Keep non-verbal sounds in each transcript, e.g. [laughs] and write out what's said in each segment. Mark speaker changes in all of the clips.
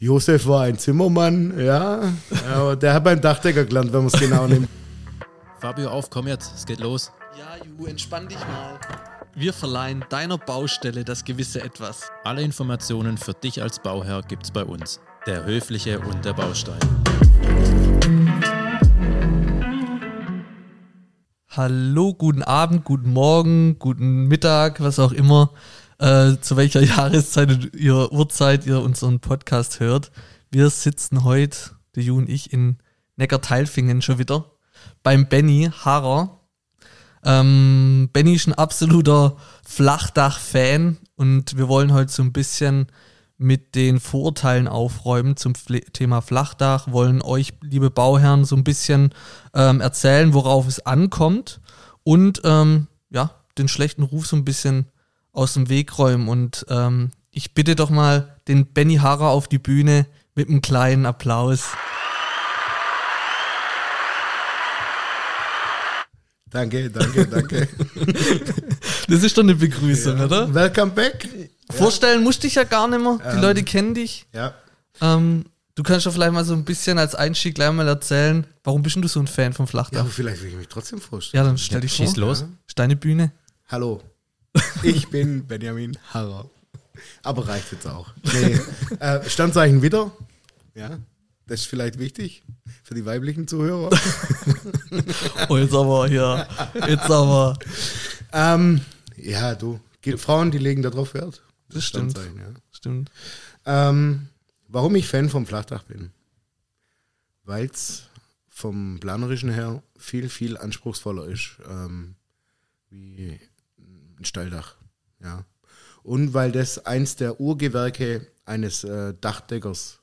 Speaker 1: Josef war ein Zimmermann, ja. Aber der hat beim Dachdecker gelernt, wenn man es genau nimmt.
Speaker 2: Fabio, auf, komm jetzt, es geht los.
Speaker 3: Ja, Ju, entspann dich mal. Wir verleihen deiner Baustelle das gewisse Etwas.
Speaker 2: Alle Informationen für dich als Bauherr gibt's bei uns. Der Höfliche und der Baustein.
Speaker 3: Hallo, guten Abend, guten Morgen, guten Mittag, was auch immer, äh, zu welcher [laughs] Jahreszeit ihr Uhrzeit ihr unseren Podcast hört. Wir sitzen heute, der Ju und ich, in Neckarteilfingen schon wieder beim Benny Harrer. Ähm, Benny ist ein absoluter Flachdach-Fan und wir wollen heute so ein bisschen mit den Vorurteilen aufräumen zum Thema Flachdach, wollen euch, liebe Bauherren, so ein bisschen ähm, erzählen, worauf es ankommt und ähm, ja, den schlechten Ruf so ein bisschen aus dem Weg räumen. Und ähm, ich bitte doch mal den Benny Harrer auf die Bühne mit einem kleinen Applaus.
Speaker 1: Danke, danke, danke. [laughs]
Speaker 3: das ist doch eine Begrüßung,
Speaker 1: ja.
Speaker 3: oder?
Speaker 1: Welcome back.
Speaker 3: Vorstellen musst dich ja gar nicht mehr. Die
Speaker 1: Ähm,
Speaker 3: Leute kennen dich.
Speaker 1: Ja.
Speaker 3: Ähm, du kannst doch vielleicht mal so ein bisschen als Einstieg gleich mal erzählen, warum bist denn du so ein Fan vom
Speaker 1: Ja,
Speaker 3: Flachdach?
Speaker 1: aber vielleicht will ich mich trotzdem vorstellen.
Speaker 3: Ja, dann stell dich
Speaker 2: Schieß
Speaker 3: vor.
Speaker 2: los.
Speaker 3: Ist deine Bühne.
Speaker 1: Hallo, [laughs] ich bin Benjamin Harrer. Aber reicht jetzt auch. Nee. äh, Standzeichen wieder. Ja, das ist vielleicht wichtig für die weiblichen Zuhörer. [laughs]
Speaker 3: Oh, jetzt aber hier. Jetzt aber.
Speaker 1: ähm, ja, du. Frauen, die legen da drauf Wert.
Speaker 3: Das stimmt.
Speaker 1: Standzeichen, ja.
Speaker 3: Stimmt.
Speaker 1: Ähm, warum ich Fan vom Flachdach bin? Weil es vom Planerischen her viel, viel anspruchsvoller ist ähm, wie ein Steildach. Ja. Und weil das eins der Urgewerke eines äh, Dachdeckers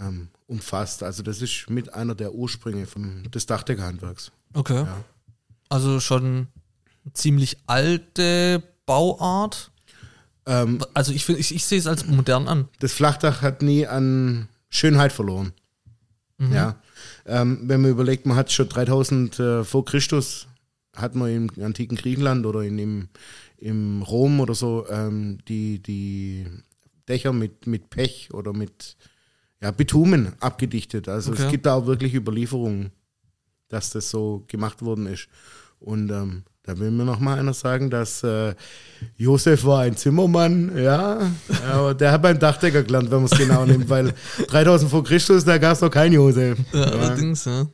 Speaker 1: ähm, umfasst. Also das ist mit einer der Ursprünge vom, des Dachdeckerhandwerks.
Speaker 3: Okay.
Speaker 1: Ja.
Speaker 3: Also schon ziemlich alte Bauart.
Speaker 1: Ähm,
Speaker 3: Also ich, find- ich, ich sehe es als modern an.
Speaker 1: das Flachdach hat nie an Schönheit verloren.
Speaker 3: Mhm.
Speaker 1: Ja. Ähm, wenn man überlegt, man hat schon 3000 äh, vor Christus, hat man im antiken Griechenland oder in, im, im Rom oder so ähm, die, die Dächer mit, mit Pech oder mit ja, Bitumen abgedichtet. Also
Speaker 3: Okay.
Speaker 1: es gibt da auch wirklich Überlieferungen, dass das so gemacht worden ist. Und ähm, da will mir noch mal einer sagen, dass äh, Josef war ein Zimmermann, ja, [laughs] aber der hat beim Dachdecker gelernt, wenn man es genau nimmt, weil 3000 vor Christus, da gab es noch keinen Josef.
Speaker 3: Ja,
Speaker 1: Ja.
Speaker 3: allerdings, ja.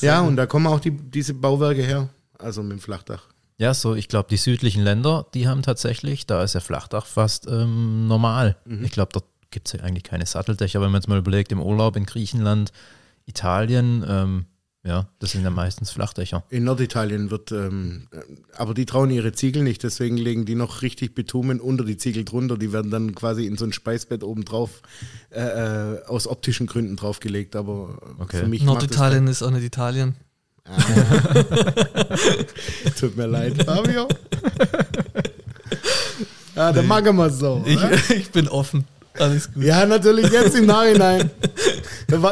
Speaker 1: Ja, und da kommen auch die, diese Bauwerke her, also mit dem Flachdach.
Speaker 2: Ja, so, ich glaube, die südlichen Länder, die haben tatsächlich, da ist ja Flachdach fast ähm, normal. Ich glaube, dort gibt es ja eigentlich keine Satteldächer, wenn man jetzt mal überlegt, im Urlaub in Griechenland, Italien, ähm, ja, das sind ja meistens Flachdächer.
Speaker 1: In Norditalien wird, ähm, äh, aber die trauen ihre Ziegel nicht, deswegen legen die noch richtig Bitumen unter die Ziegel drunter. Die werden dann quasi in so ein Speisbett oben drauf äh, äh, aus optischen Gründen draufgelegt. Aber
Speaker 2: Okay.
Speaker 1: für mich macht
Speaker 3: Norditalien ist auch nicht Italien. [laughs]
Speaker 1: tut mir leid, Fabio. ja, dann machen wir es so.
Speaker 3: Ich, [laughs] ich bin offen. Alles gut.
Speaker 1: Ja, natürlich jetzt im Nachhinein.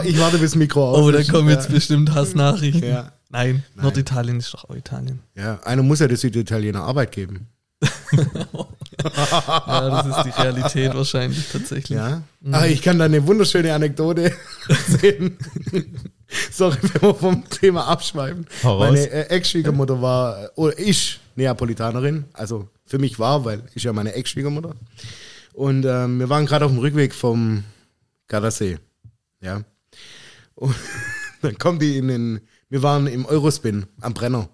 Speaker 1: Ich warte bis Mikro aus.
Speaker 3: Oh, da kommen jetzt
Speaker 1: ja.
Speaker 3: bestimmt Hassnachrichten.
Speaker 1: Ja.
Speaker 3: Nein,
Speaker 1: Nein.
Speaker 3: Norditalien ist doch auch Italien.
Speaker 1: ja, einer muss ja der Süditaliener Arbeit geben. [laughs]
Speaker 3: Ja, das ist die Realität wahrscheinlich tatsächlich.
Speaker 1: Ja. Ah, ich kann da eine wunderschöne Anekdote erzählen. [laughs] Sorry, wenn wir vom Thema abschweifen.
Speaker 2: Hau.
Speaker 1: Meine äh, Ex-Schwiegermutter war, äh, oder ist Neapolitanerin, also für mich war, weil ich ja meine Ex-Schwiegermutter. Und ähm, wir waren gerade auf dem Rückweg vom Gardasee. Ja. Und [laughs] dann kommt die in den, wir waren im Eurospin am Brenner.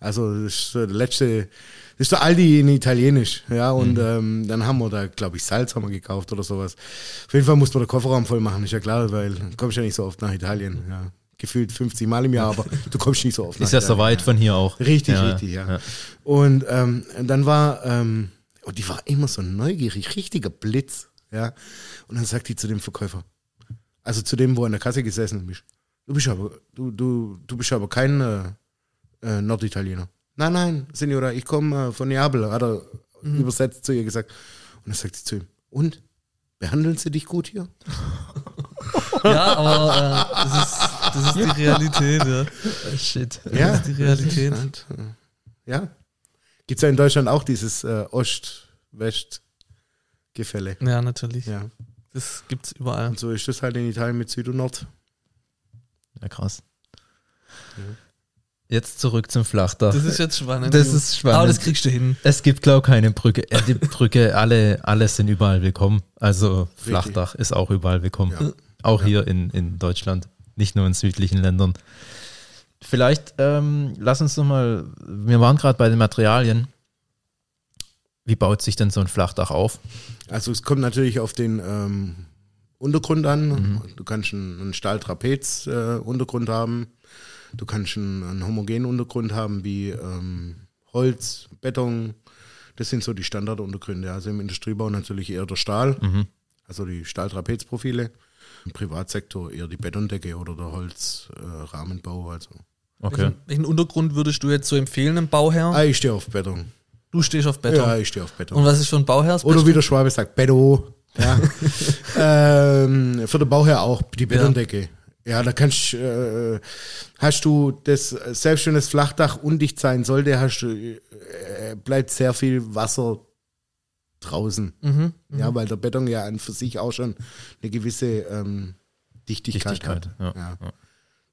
Speaker 1: Also das ist der letzte, ist der Aldi in Italienisch, ja, und ähm, dann haben wir da, glaube ich, Salz haben wir gekauft oder sowas. Auf jeden Fall mussten wir den Kofferraum voll machen, ist ja klar, weil du kommst ja nicht so oft nach Italien, ja. Gefühlt 50 Mal im Jahr, aber du kommst nicht so oft nach
Speaker 2: Ist ja so weit von hier auch.
Speaker 1: Richtig, richtig, ja.
Speaker 2: ja.
Speaker 1: Und ähm, dann war, ähm, und die war immer so neugierig, richtiger Blitz, ja. Und dann sagt die zu dem Verkäufer, also zu dem, wo an der Kasse gesessen ist, du bist aber, du, du, du bist aber kein äh, äh, Norditaliener. Nein, nein, Signora, ich komme äh, von Neapel, hat er übersetzt zu ihr gesagt. Und dann sagt sie zu ihm, und? Behandeln sie dich gut hier? [laughs]
Speaker 3: Ja, aber äh, das, ist, das ist die Realität, ja.
Speaker 2: Shit.
Speaker 1: Ja,
Speaker 3: ist die Realität.
Speaker 1: das ist halt, äh, ja. Gibt es ja in Deutschland auch dieses äh, Ost-West-Gefälle.
Speaker 3: Ja, natürlich.
Speaker 1: Ja.
Speaker 3: Das gibt es überall.
Speaker 1: Und so ist das halt in Italien mit Süd und Nord.
Speaker 2: Ja, krass. Jetzt zurück zum Flachdach.
Speaker 3: Das ist jetzt spannend.
Speaker 2: Das ist spannend.
Speaker 3: Aber das kriegst du hin.
Speaker 2: Es gibt, glaube ich, keine Brücke. Äh, die Brücke, alle, alle sind überall willkommen. Also Flachdach ist auch überall willkommen.
Speaker 1: Ja.
Speaker 2: Auch
Speaker 1: Ja.
Speaker 2: hier in, in Deutschland, nicht nur in südlichen Ländern. Vielleicht ähm, lass uns noch mal, wir waren gerade bei den Materialien. Wie baut sich denn so ein Flachdach auf?
Speaker 1: Also es kommt natürlich auf den ähm, Untergrund an. Du kannst einen, einen Stahltrapez-Untergrund haben. Du kannst einen, einen homogenen Untergrund haben wie ähm, Holz, Beton. Das sind so die Standarduntergründe. Also im Industriebau natürlich eher der Stahl,
Speaker 2: Mhm.
Speaker 1: also die Stahltrapezprofile. Im Privatsektor eher die Betondecke oder der Holzrahmenbau. Äh, also.
Speaker 2: Okay.
Speaker 3: Welchen, welchen Untergrund würdest du jetzt so empfehlen, einem Bauherr?
Speaker 1: Ah, ich stehe auf Beton.
Speaker 3: Du stehst auf Beton.
Speaker 1: Ja, ich stehe auf Beton.
Speaker 3: Und was ist für ein Bauherr?
Speaker 1: Oder wie der Schwabe sagt, Beto. Ja. [laughs] ähm, für den Bauherr auch die Betondecke. Ja, da kannst äh, hast du das, selbst wenn das Flachdach undicht sein sollte, hast du, äh, bleibt sehr viel Wasser draußen.
Speaker 3: Mhm.
Speaker 1: Ja, weil der Beton ja an für sich auch schon eine gewisse ähm, Dichtigkeit,
Speaker 2: Dichtigkeit,
Speaker 1: hat.
Speaker 2: ja.
Speaker 1: Ja.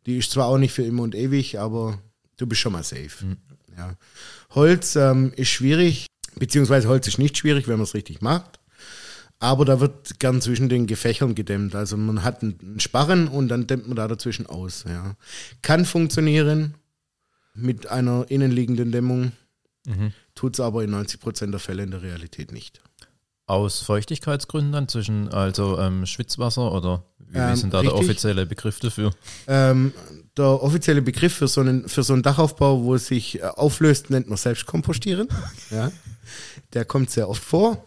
Speaker 1: Die ist zwar auch nicht für immer und ewig, aber du bist schon mal safe.
Speaker 2: Mhm.
Speaker 1: Ja. Holz ähm, ist schwierig, beziehungsweise Holz ist nicht schwierig, wenn man es richtig macht. Aber da wird gern zwischen den Gefächern gedämmt. Also man hat einen Sparren und dann dämmt man da dazwischen aus. Ja. Kann funktionieren mit einer innenliegenden Dämmung,
Speaker 2: Mhm.
Speaker 1: tut es aber in 90 Prozent der Fälle in der Realität nicht.
Speaker 2: Aus Feuchtigkeitsgründen dann zwischen also ähm, Schwitzwasser oder wie
Speaker 1: Ähm,
Speaker 2: ist denn da der
Speaker 1: richtig.
Speaker 2: offizielle Begriff dafür?
Speaker 1: Ähm, der offizielle Begriff für so einen, für so einen Dachaufbau, wo es sich äh, auflöst, nennt man Selbstkompostieren. [laughs] ja. Der kommt sehr oft vor.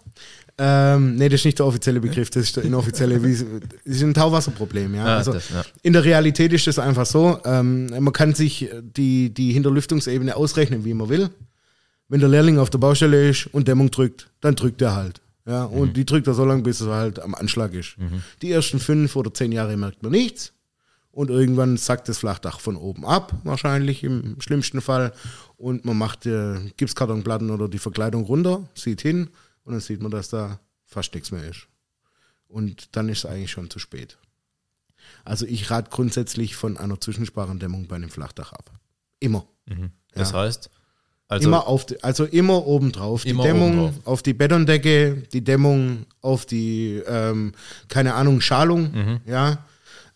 Speaker 1: Ähm, nee, das ist nicht der offizielle Begriff, das ist der inoffizielle, [laughs] das ist ein Tauwasserproblem, ja.
Speaker 2: Ah,
Speaker 1: also
Speaker 2: das, ja.
Speaker 1: in der Realität ist das einfach so, ähm, man kann sich die, die Hinterlüftungsebene ausrechnen, wie man will. Wenn der Lehrling auf der Baustelle ist und Dämmung drückt, dann drückt er halt. Ja, und die drückt er so lange, bis er halt am Anschlag ist. Die ersten fünf oder zehn Jahre merkt man nichts. Und irgendwann sackt das Flachdach von oben ab, wahrscheinlich im schlimmsten Fall. Und man macht äh, Gipskartonplatten oder die Verkleidung runter, sieht hin und dann sieht man, dass da fast nichts mehr ist. Und dann ist es eigentlich schon zu spät. Also ich rate grundsätzlich von einer Zwischensparendämmung bei einem Flachdach ab. Immer.
Speaker 2: Das
Speaker 1: Ja.
Speaker 2: heißt, also
Speaker 1: immer auf die, also immer obendrauf. Die
Speaker 2: Immer
Speaker 1: Dämmung
Speaker 2: obendrauf.
Speaker 1: auf die Betondecke, die Dämmung auf die, ähm, keine Ahnung, Schalung,
Speaker 2: Mhm.
Speaker 1: ja.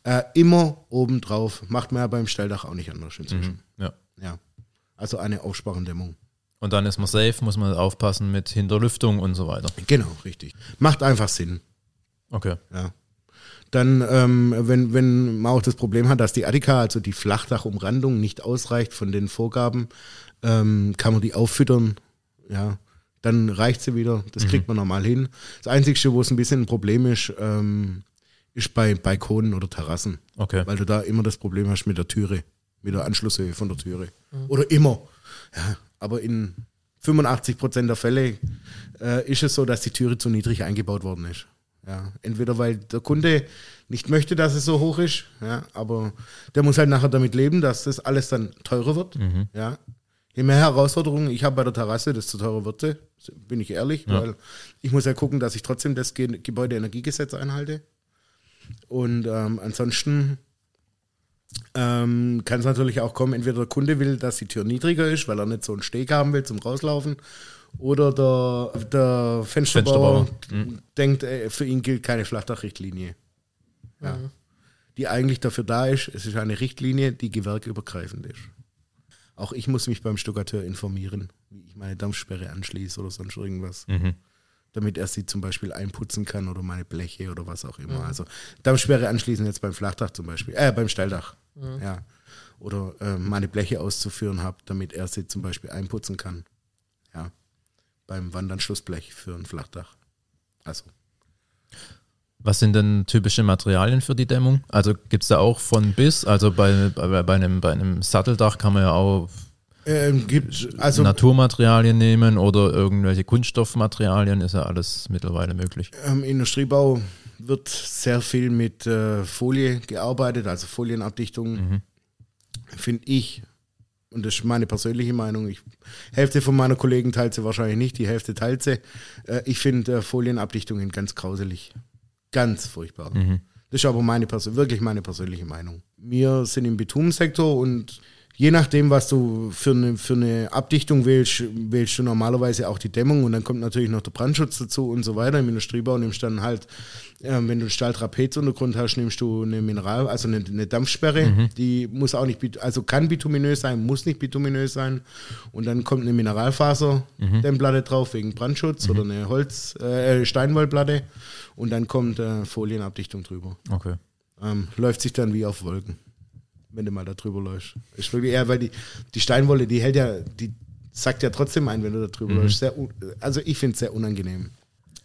Speaker 1: Äh, immer obendrauf. Macht man ja beim Stelldach auch nicht anders inzwischen.
Speaker 2: ja.
Speaker 1: Ja. Also eine Aufsparendämmung.
Speaker 2: Und dann ist man safe, muss man aufpassen mit Hinterlüftung und so weiter.
Speaker 1: Genau, richtig. Macht einfach Sinn.
Speaker 2: Okay.
Speaker 1: Ja. Dann, ähm, wenn, wenn man auch das Problem hat, dass die Attika, also die Flachdachumrandung, nicht ausreicht von den Vorgaben, ähm, kann man die auffüttern. Ja, dann reicht sie wieder. Das kriegt man normal hin. Das Einzige, wo es ein bisschen ein Problem ist, ähm, ist bei Balkonen oder Terrassen,
Speaker 2: Okay.
Speaker 1: weil du da immer das Problem hast mit der Türe, mit der Anschlusshöhe von der Türe. Oder immer. Ja, aber in 85 Prozent der Fälle äh, ist es so, dass die Türe zu niedrig eingebaut worden ist. Ja, entweder weil der Kunde nicht möchte, dass es so hoch ist, ja, aber der muss halt nachher damit leben, dass das alles dann teurer wird. Ja. Je mehr Herausforderungen ich habe bei der Terrasse, desto teurer wird sie, bin ich ehrlich, weil ich muss ja gucken, dass ich trotzdem das Ge Gebäudeenergiegesetz einhalte. Und ähm, ansonsten ähm, kann es natürlich auch kommen, entweder der Kunde will, dass die Tür niedriger ist, weil er nicht so einen Steg haben will zum Rauslaufen, oder der, der Fensterbauer,
Speaker 2: Fensterbauer.
Speaker 1: denkt, äh, für ihn gilt keine Flachdachrichtlinie. Ja. Die eigentlich dafür da ist, es ist eine Richtlinie, die gewerkübergreifend ist. Auch ich muss mich beim Stuckateur informieren, wie ich meine Dampfsperre anschließe oder sonst irgendwas
Speaker 2: Mhm.
Speaker 1: damit er sie zum Beispiel einputzen kann oder meine Bleche oder was auch immer. Also Dampfsperre anschließen jetzt beim Flachdach zum Beispiel, äh, beim Stelldach. Ja. Oder äh, meine Bleche auszuführen habe, damit er sie zum Beispiel einputzen kann. Ja. Beim Wandanschlussblech für ein Flachdach. Also.
Speaker 2: Was sind denn typische Materialien für die Dämmung? Also gibt es da auch von bis? Also bei, bei, bei, einem, bei einem Satteldach kann man ja auch
Speaker 1: Ähm, gibt, also
Speaker 2: Naturmaterialien nehmen oder irgendwelche Kunststoffmaterialien, ist ja alles mittlerweile möglich.
Speaker 1: Im Industriebau wird sehr viel mit äh, Folie gearbeitet, also Folienabdichtung, finde ich. Und das ist meine persönliche Meinung. Ich, Hälfte von meiner Kollegen teilt sie wahrscheinlich nicht, die Hälfte teilt sie. Äh, ich finde äh, Folienabdichtungen ganz grauselig. Ganz furchtbar. Das ist aber meine wirklich meine persönliche Meinung. Wir sind im Bitumensektor und je nachdem, was du für eine, für eine Abdichtung wählst, wählst du normalerweise auch die Dämmung und dann kommt natürlich noch der Brandschutz dazu und so weiter. Im Industriebau nimmst du dann halt, äh, wenn du einen Stahltrapezuntergrund hast, nimmst du eine Mineral, also eine, eine Dampfsperre, die muss auch nicht, also kann bituminös sein, muss nicht bituminös sein. Und dann kommt eine Mineralfaser-Dämmplatte drauf wegen Brandschutz oder eine Holz, äh, Steinwollplatte und dann kommt äh, Folienabdichtung drüber.
Speaker 2: Okay.
Speaker 1: Ähm, läuft sich dann wie auf Wolken, wenn du mal da drüber läufst. Ist wirklich eher, weil die, die Steinwolle, die hält ja, die sackt ja trotzdem ein, wenn du da drüber läufst. Sehr, also ich finde es sehr unangenehm.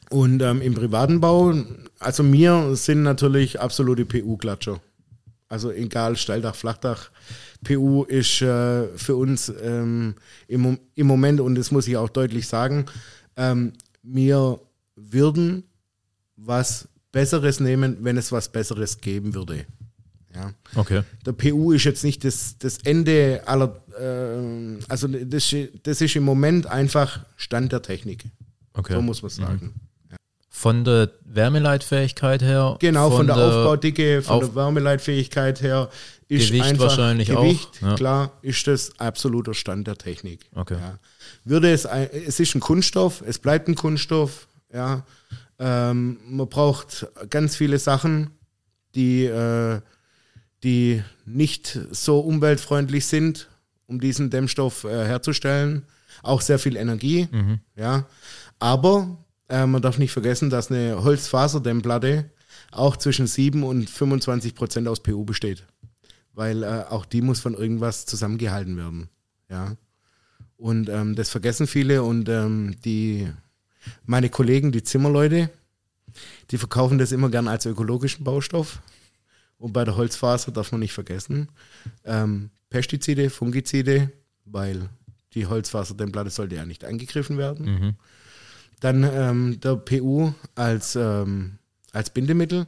Speaker 1: Und ähm, im privaten Bau, also mir sind natürlich absolute PU-Klatscher. Also egal, Steildach, Flachdach. PU ist äh, für uns ähm, im, im Moment, und das muss ich auch deutlich sagen, ähm, wir würden was Besseres nehmen, wenn es was Besseres geben würde. Ja.
Speaker 2: Okay.
Speaker 1: Der PU ist jetzt nicht das, das Ende aller, äh, also das, das ist im Moment einfach Stand der Technik.
Speaker 2: Okay.
Speaker 1: So muss man sagen.
Speaker 2: Von der Wärmeleitfähigkeit her.
Speaker 1: Genau, von, der, Aufbaudicke, von
Speaker 2: Auf-
Speaker 1: der Wärmeleitfähigkeit her ist
Speaker 2: Gewicht
Speaker 1: einfach
Speaker 2: wahrscheinlich auch,
Speaker 1: Gewicht,
Speaker 2: ja.
Speaker 1: klar, ist das absoluter Stand der Technik.
Speaker 2: Okay.
Speaker 1: Ja. Würde es, ein, es ist ein Kunststoff, es bleibt ein Kunststoff, ja. Ähm, man braucht ganz viele Sachen, die, äh, die nicht so umweltfreundlich sind, um diesen Dämmstoff äh, herzustellen. Auch sehr viel Energie, ja. Aber äh, man darf nicht vergessen, dass eine Holzfaserdämmplatte auch zwischen 7 und 25 Prozent aus PU besteht. Weil äh, auch die muss von irgendwas zusammengehalten werden. Ja. Und ähm, das vergessen viele und ähm, die, meine Kollegen, die Zimmerleute, die verkaufen das immer gern als ökologischen Baustoff. Und bei der Holzfaser darf man nicht vergessen, ähm, Pestizide, Fungizide, weil die Holzfaserdämmplatte sollte ja nicht angegriffen werden.
Speaker 2: Mhm.
Speaker 1: Dann ähm, der PU als, ähm, als Bindemittel.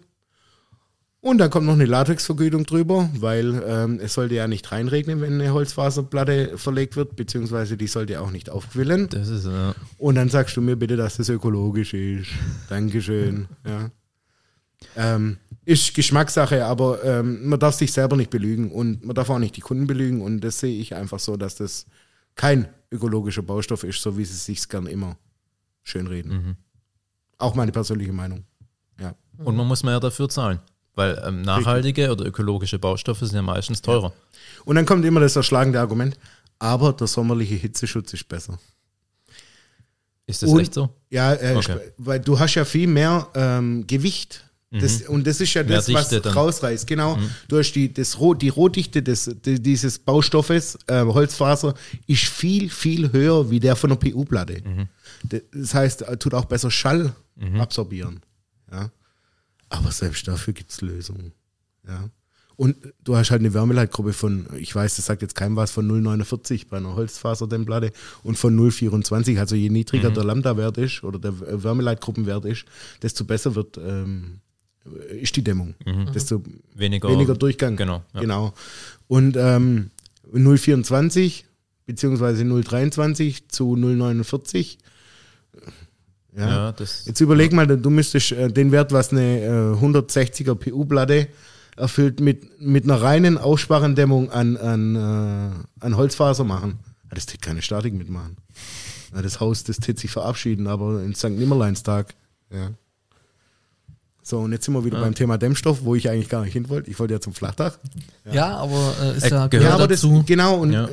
Speaker 1: Und dann kommt noch eine Latexvergütung drüber, weil ähm, es sollte ja nicht reinregnen, wenn eine Holzfaserplatte verlegt wird, beziehungsweise die sollte auch nicht aufquillen.
Speaker 2: Das ist, äh,
Speaker 1: Und dann sagst du mir bitte, dass das ökologisch ist. Dankeschön. Ja. Ähm, ist Geschmackssache, aber ähm, man darf sich selber nicht belügen und man darf auch nicht die Kunden belügen. Und das sehe ich einfach so, dass das kein ökologischer Baustoff ist, so wie sie sich gern immer schönreden. Auch meine persönliche Meinung. Ja.
Speaker 2: und man muss mehr dafür zahlen. Weil ähm, nachhaltige oder ökologische Baustoffe sind ja meistens teurer.
Speaker 1: Und dann kommt immer das erschlagende Argument, aber der sommerliche Hitzeschutz ist besser.
Speaker 2: Ist das
Speaker 1: Und-
Speaker 2: echt so?
Speaker 1: Ja, äh,
Speaker 2: Okay.
Speaker 1: weil du hast ja viel mehr ähm, Gewicht. Das, Und das ist ja
Speaker 2: Mhm.
Speaker 1: Das, was
Speaker 2: dann. Mhm.
Speaker 1: rausreißt. Genau. Du hast die, das, die Rohdichte des, di- dieses Baustoffes, äh, Holzfaser, ist viel, viel höher wie der von der PU-Platte.
Speaker 2: Mhm.
Speaker 1: Das heißt, er tut auch besser Schall absorbieren. Ja. Aber selbst dafür gibt es Lösungen. Ja. Und du hast halt eine Wärmeleitgruppe von, ich weiß, das sagt jetzt keinem was, von 0,49 bei einer Holzfaserdämmplatte und von 0,24. Also je niedriger
Speaker 2: Mhm.
Speaker 1: der Lambda-Wert ist oder der Wärmeleitgruppenwert ist, desto besser wird ähm, ist die Dämmung. Desto
Speaker 2: Mhm. Weniger,
Speaker 1: weniger Durchgang.
Speaker 2: Genau. Ja.
Speaker 1: Genau. Und ähm, 0,24 beziehungsweise 0,23 zu 0,49. Ja.
Speaker 2: Ja, das,
Speaker 1: Jetzt überleg mal, du müsstest äh, den Wert, was eine äh, 160er PU-Platte erfüllt, mit, mit einer reinen Aussparendämmung an, an, äh, an Holzfaser machen. Ja, das tät keine Statik mitmachen. Ja, das Haus, das tät sich verabschieden, aber in St. Nimmerleinstag. Ja. So, und jetzt sind wir wieder beim Thema Dämmstoff, wo ich eigentlich gar nicht hin wollte. Ich wollte ja zum Flachdach.
Speaker 3: Ja, aber äh, ist
Speaker 2: Äh,
Speaker 3: ja,
Speaker 2: gehört
Speaker 1: ja, aber das,
Speaker 3: dazu.
Speaker 1: genau, und,
Speaker 2: Ja.
Speaker 1: äh,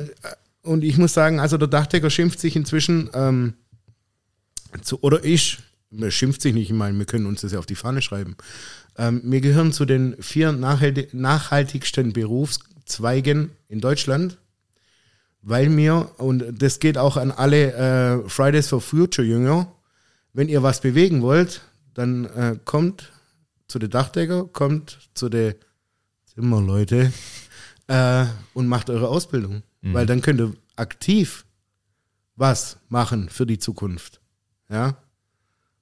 Speaker 1: und ich muss sagen, also der Dachdecker schimpft sich inzwischen, ähm, zu, oder ich, er schimpft sich nicht, ich meine, wir können uns das ja auf die Fahne schreiben. Ähm, wir gehören zu den vier nachhalti- nachhaltigsten Berufszweigen in Deutschland, weil wir, und das geht auch an alle äh, Fridays for Future Jünger, wenn ihr was bewegen wollt, dann äh, kommt zu den Dachdecker, kommt zu den Zimmerleute [laughs] äh, und macht eure Ausbildung. Weil dann könnt ihr aktiv was machen für die Zukunft. Ja.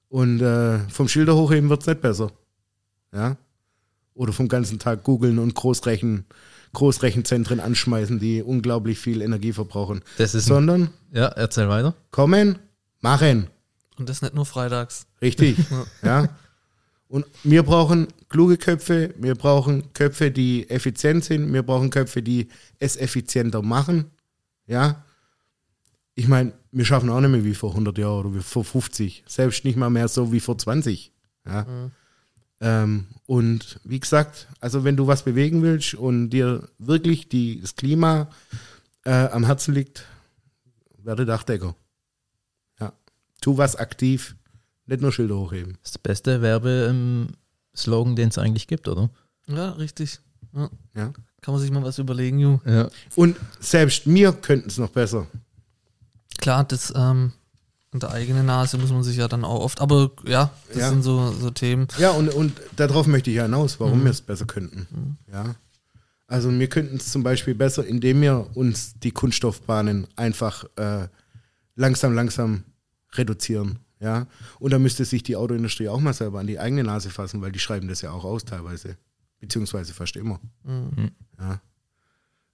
Speaker 1: Und äh, vom Schilder hochheben wird es nicht besser. Ja. Oder vom ganzen Tag googeln und Großrechen, Großrechenzentren anschmeißen, die unglaublich viel Energie verbrauchen.
Speaker 2: das ist,
Speaker 1: Sondern
Speaker 2: ja, erzähl weiter.
Speaker 1: kommen, machen.
Speaker 3: Und das nicht nur freitags.
Speaker 1: Richtig. [laughs] ja. Und wir brauchen kluge Köpfe, wir brauchen Köpfe, die effizient sind, wir brauchen Köpfe, die es effizienter machen. Ja. Ich meine, wir schaffen auch nicht mehr wie vor 100 Jahren oder wie vor 50. Selbst nicht mal mehr so wie vor 20. Ja. Ähm, und wie gesagt, also wenn du was bewegen willst und dir wirklich die, das Klima äh, am Herzen liegt, werde Dachdecker. Ja. Tu was aktiv, nicht nur Schilder hochheben.
Speaker 2: Das ist der beste Werbeslogan, den es eigentlich gibt, oder?
Speaker 3: Ja, richtig. Ja.
Speaker 1: Ja.
Speaker 3: Kann man sich mal was überlegen, Ju.
Speaker 2: Ja.
Speaker 1: Und selbst mir könnten es noch besser.
Speaker 3: Klar, das ähm, an der eigenen Nase muss man sich ja dann auch oft, aber ja, das
Speaker 1: Ja.
Speaker 3: sind so, so Themen.
Speaker 1: Ja, und, und darauf möchte ich ja hinaus, warum wir es besser könnten. Ja. Also wir könnten es zum Beispiel besser, indem wir uns die Kunststoffbahnen einfach äh, langsam, langsam reduzieren. Ja. Und da müsste sich die Autoindustrie auch mal selber an die eigene Nase fassen, weil die schreiben das ja auch aus teilweise. Beziehungsweise fast immer. Ja.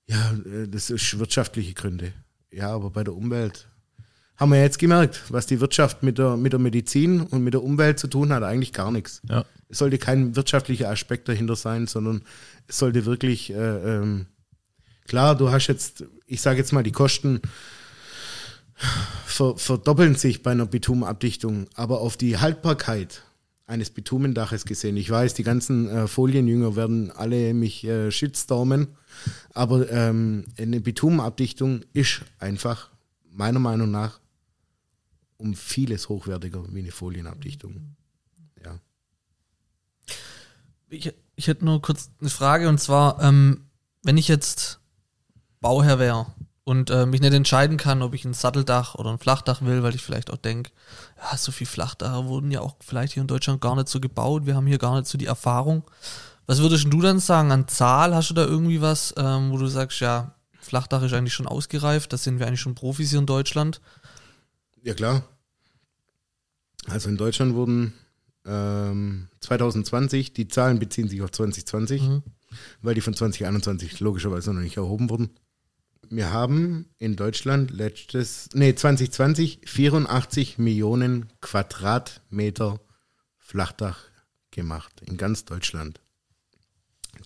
Speaker 1: Ja, äh, das ist wirtschaftliche Gründe. Ja, aber bei der Umwelt haben wir jetzt gemerkt, was die Wirtschaft mit der, mit der Medizin und mit der Umwelt zu tun hat, eigentlich gar nichts.
Speaker 2: Ja.
Speaker 1: Es sollte kein wirtschaftlicher Aspekt dahinter sein, sondern es sollte wirklich, äh, ähm, klar, du hast jetzt, ich sage jetzt mal, die Kosten ver, verdoppeln sich bei einer Bitumenabdichtung, aber auf die Haltbarkeit eines Bitumendaches gesehen, ich weiß, die ganzen äh, Folienjünger werden alle mich äh, shitstormen, aber ähm, eine Bitumenabdichtung ist einfach meiner Meinung nach um vieles hochwertiger wie eine Folienabdichtung. Ja.
Speaker 3: Ich, ich hätte nur kurz eine Frage und zwar, ähm, wenn ich jetzt Bauherr wäre und äh, mich nicht entscheiden kann, ob ich ein Satteldach oder ein Flachdach will, weil ich vielleicht auch denke, ja, so viel Flachdach wurden ja auch vielleicht hier in Deutschland gar nicht so gebaut, wir haben hier gar nicht so die Erfahrung. Was würdest du dann sagen an Zahl? Hast du da irgendwie was, ähm, wo du sagst, ja, Flachdach ist eigentlich schon ausgereift, das sind wir eigentlich schon Profis hier in Deutschland?
Speaker 1: Ja, klar. Also in Deutschland wurden ähm, 2020, die Zahlen beziehen sich auf 2020,
Speaker 3: Mhm.
Speaker 1: weil die von 2021 logischerweise noch nicht erhoben wurden. Wir haben in Deutschland letztes, nee, 2020 84 Millionen Quadratmeter Flachdach gemacht in ganz Deutschland.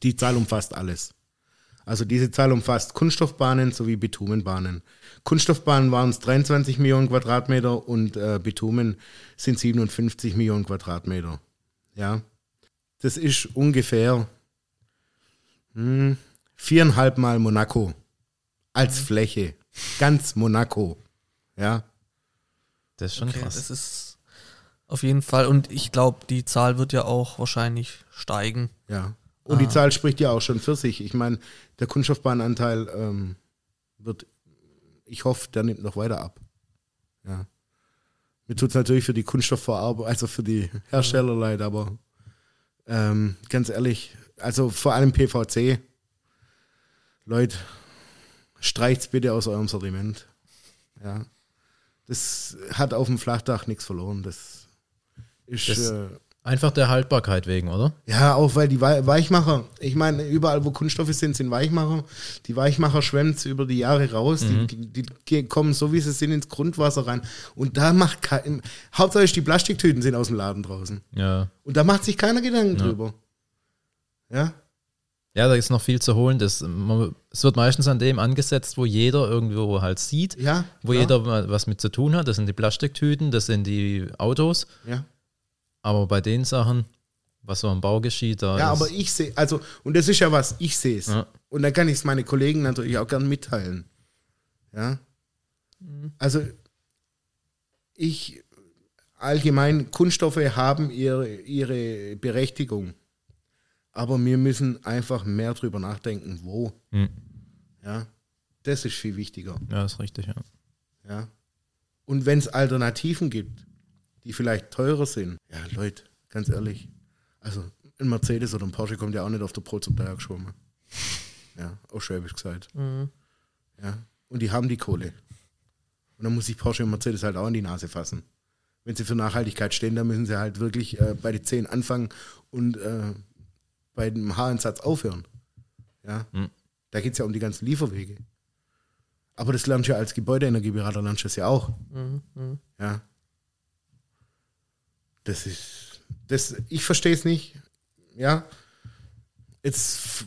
Speaker 1: Die Zahl umfasst alles. Also diese Zahl umfasst Kunststoffbahnen sowie Bitumenbahnen. Kunststoffbahnen waren es 23 Millionen Quadratmeter und äh, Bitumen sind 57 Millionen Quadratmeter. Ja, das ist ungefähr hm, viereinhalb Mal Monaco als Fläche. Ganz Monaco. Ja,
Speaker 2: Das ist schon
Speaker 3: Okay,
Speaker 2: krass.
Speaker 3: Das ist auf jeden Fall. Und ich glaube, die Zahl wird ja auch wahrscheinlich steigen.
Speaker 1: ja. Und die Zahl spricht ja auch schon für sich. Ich meine, der Kunststoffbahnanteil ähm, wird, ich hoffe, der nimmt noch weiter ab. Ja. Mir tut es natürlich für die Kunststoffverarbeitung, also für die Hersteller leid, aber ähm, ganz ehrlich, also vor allem PVC, Leute, streicht's bitte aus eurem Sortiment. Ja. Das hat auf dem Flachdach nichts verloren. Das ist.
Speaker 2: Das-
Speaker 1: äh,
Speaker 2: Einfach der Haltbarkeit wegen, oder?
Speaker 1: ja, auch weil die Wei- Weichmacher, ich meine, überall wo Kunststoffe sind, sind Weichmacher. Die Weichmacher schwemmt über die Jahre raus, die, die, die kommen so wie sie sind ins Grundwasser rein. Und da macht kein, hauptsächlich die Plastiktüten sind aus dem Laden draußen.
Speaker 2: Ja.
Speaker 1: Und da macht sich keiner Gedanken drüber. Ja,
Speaker 2: Ja, da ist noch viel zu holen. Das, man, es wird meistens an dem angesetzt, wo jeder irgendwo halt sieht,
Speaker 1: ja.
Speaker 2: wo
Speaker 1: klar.
Speaker 2: jeder was mit zu tun hat. Das sind die Plastiktüten, das sind die Autos.
Speaker 1: Ja,
Speaker 2: Aber bei den Sachen, was so am Bau geschieht, da
Speaker 1: ja
Speaker 2: ist,
Speaker 1: aber ich sehe, also, und das ist ja was, ich sehe es.
Speaker 2: Ja.
Speaker 1: Und dann kann ich es meine Kollegen natürlich auch gern mitteilen. Ja. Also, ich allgemein, Kunststoffe haben ihre, ihre Berechtigung. Aber wir müssen einfach mehr drüber nachdenken, wo.
Speaker 2: Hm.
Speaker 1: Ja. Das ist viel wichtiger.
Speaker 2: ja, ist richtig, ja.
Speaker 1: Ja. Und wenn es Alternativen gibt, die vielleicht teurer sind, ja, Leute, ganz ehrlich, also ein Mercedes oder ein Porsche kommt ja auch nicht auf der Brot zum Dreier geschwommen. Ja, auf Schwäbisch gesagt. Ja. Und die haben die Kohle. Und dann muss sich Porsche und Mercedes halt auch in die Nase fassen. Wenn sie für Nachhaltigkeit stehen, dann müssen sie halt wirklich äh, bei den 10 anfangen und äh, bei dem Haaransatz aufhören. Ja.
Speaker 2: Hm.
Speaker 1: Da geht es ja um die ganzen Lieferwege. Aber das lernst du ja als Gebäudeenergieberater, lernst du das ja auch. Ja. Das ist, Das, ich verstehe es nicht. Ja. Jetzt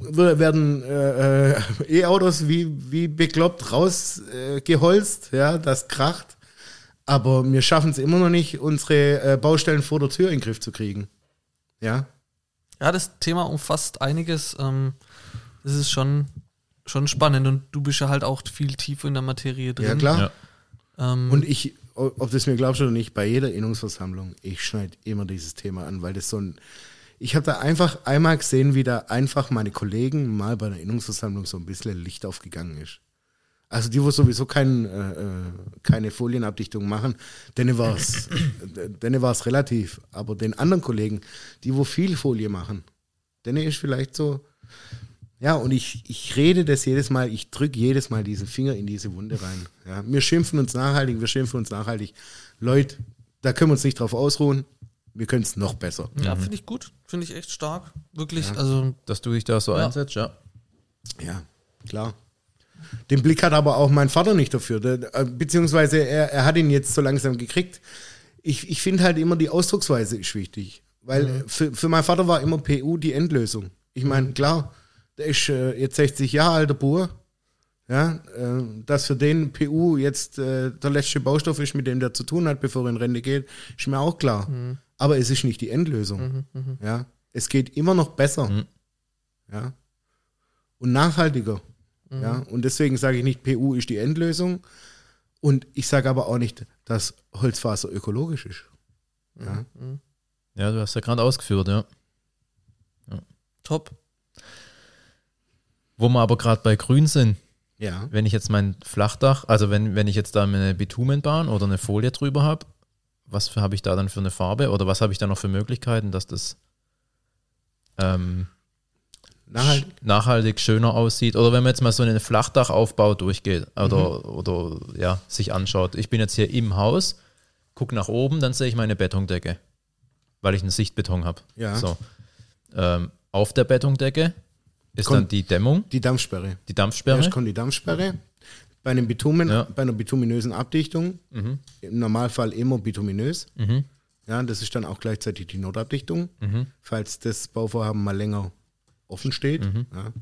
Speaker 1: werden äh, äh, E-Autos wie, wie bekloppt rausgeholzt, äh, ja, das kracht. Aber wir schaffen es immer noch nicht, unsere äh, Baustellen vor der Tür in den Griff zu kriegen. Ja.
Speaker 3: Ja, das Thema umfasst einiges. Ähm, das ist schon, schon spannend und du bist ja halt auch viel tiefer in der Materie drin.
Speaker 1: Ja, klar.
Speaker 2: Ja.
Speaker 3: Ähm,
Speaker 1: Und ich, ob das mir glaubst oder nicht, bei jeder Innungsversammlung, ich schneide immer dieses Thema an, weil das so ein. Ich habe da einfach einmal gesehen, wie da einfach meine Kollegen mal bei einer Innungsversammlung so ein bisschen Licht aufgegangen ist. Also die, wo sowieso kein, äh, äh, keine Folienabdichtung machen, denen war es [coughs] denen war's relativ. Aber den anderen Kollegen, die wo viel Folie machen, denen ist vielleicht so, ja, und ich, ich rede das jedes Mal, ich drücke jedes Mal diesen Finger in diese Wunde rein. Ja, wir schimpfen uns nachhaltig, wir schimpfen uns nachhaltig. Leute, da können wir uns nicht drauf ausruhen. Wir können es noch besser.
Speaker 3: ja, finde ich gut. Finde ich echt stark. Wirklich. Also,
Speaker 2: Dass du dich da so
Speaker 3: Ja.
Speaker 2: einsetzt, ja.
Speaker 1: Ja, klar. Den Blick hat aber auch mein Vater nicht dafür. Äh, beziehungsweise er, er hat ihn jetzt so langsam gekriegt. Ich, ich finde halt immer, die Ausdrucksweise ist wichtig. Weil äh, für, für meinen Vater war immer PU die Endlösung. Ich meine, klar, der ist äh, jetzt 60 Jahre alter Bur. Ja, äh, dass für den PU jetzt äh, der letzte Baustoff ist, mit dem der zu tun hat, bevor er in Rente geht, ist mir auch klar. Aber es ist nicht die Endlösung. Ja, es geht immer noch besser.
Speaker 2: Mhm.
Speaker 1: Ja. Und nachhaltiger. Ja. Und deswegen sage ich nicht, PU ist die Endlösung. Und ich sage aber auch nicht, dass Holzfaser ökologisch ist. Ja.
Speaker 2: Ja, du hast ja gerade ausgeführt, ja.
Speaker 3: top.
Speaker 2: Wo wir aber gerade bei Grün sind,
Speaker 1: ja.
Speaker 2: wenn ich jetzt mein Flachdach, also wenn, wenn ich jetzt da eine Bitumenbahn oder eine Folie drüber habe, was habe ich da dann für eine Farbe oder was habe ich da noch für Möglichkeiten, dass das ähm,
Speaker 1: Nachhaltig.
Speaker 2: nachhaltig schöner aussieht? Oder wenn man jetzt mal so einen Flachdachaufbau durchgeht oder, oder ja, sich anschaut. Ich bin jetzt hier im Haus, gucke nach oben, dann sehe ich meine Betondecke, weil ich einen Sichtbeton habe.
Speaker 1: Ja.
Speaker 2: So. Ähm, auf der Betondecke ist
Speaker 1: Kommt-
Speaker 2: dann die Dämmung,
Speaker 1: Die Dampfsperre.
Speaker 2: die Dampfsperre.
Speaker 1: Erst kommt die Dampfsperre. Bei einem Bitumen,
Speaker 2: Ja.
Speaker 1: bei einer bituminösen Abdichtung,
Speaker 2: Mhm.
Speaker 1: im Normalfall immer bituminös.
Speaker 2: Mhm.
Speaker 1: Ja, das ist dann auch gleichzeitig die Notabdichtung,
Speaker 2: Mhm.
Speaker 1: falls das Bauvorhaben mal länger offen steht.
Speaker 2: Mhm.
Speaker 1: Ja.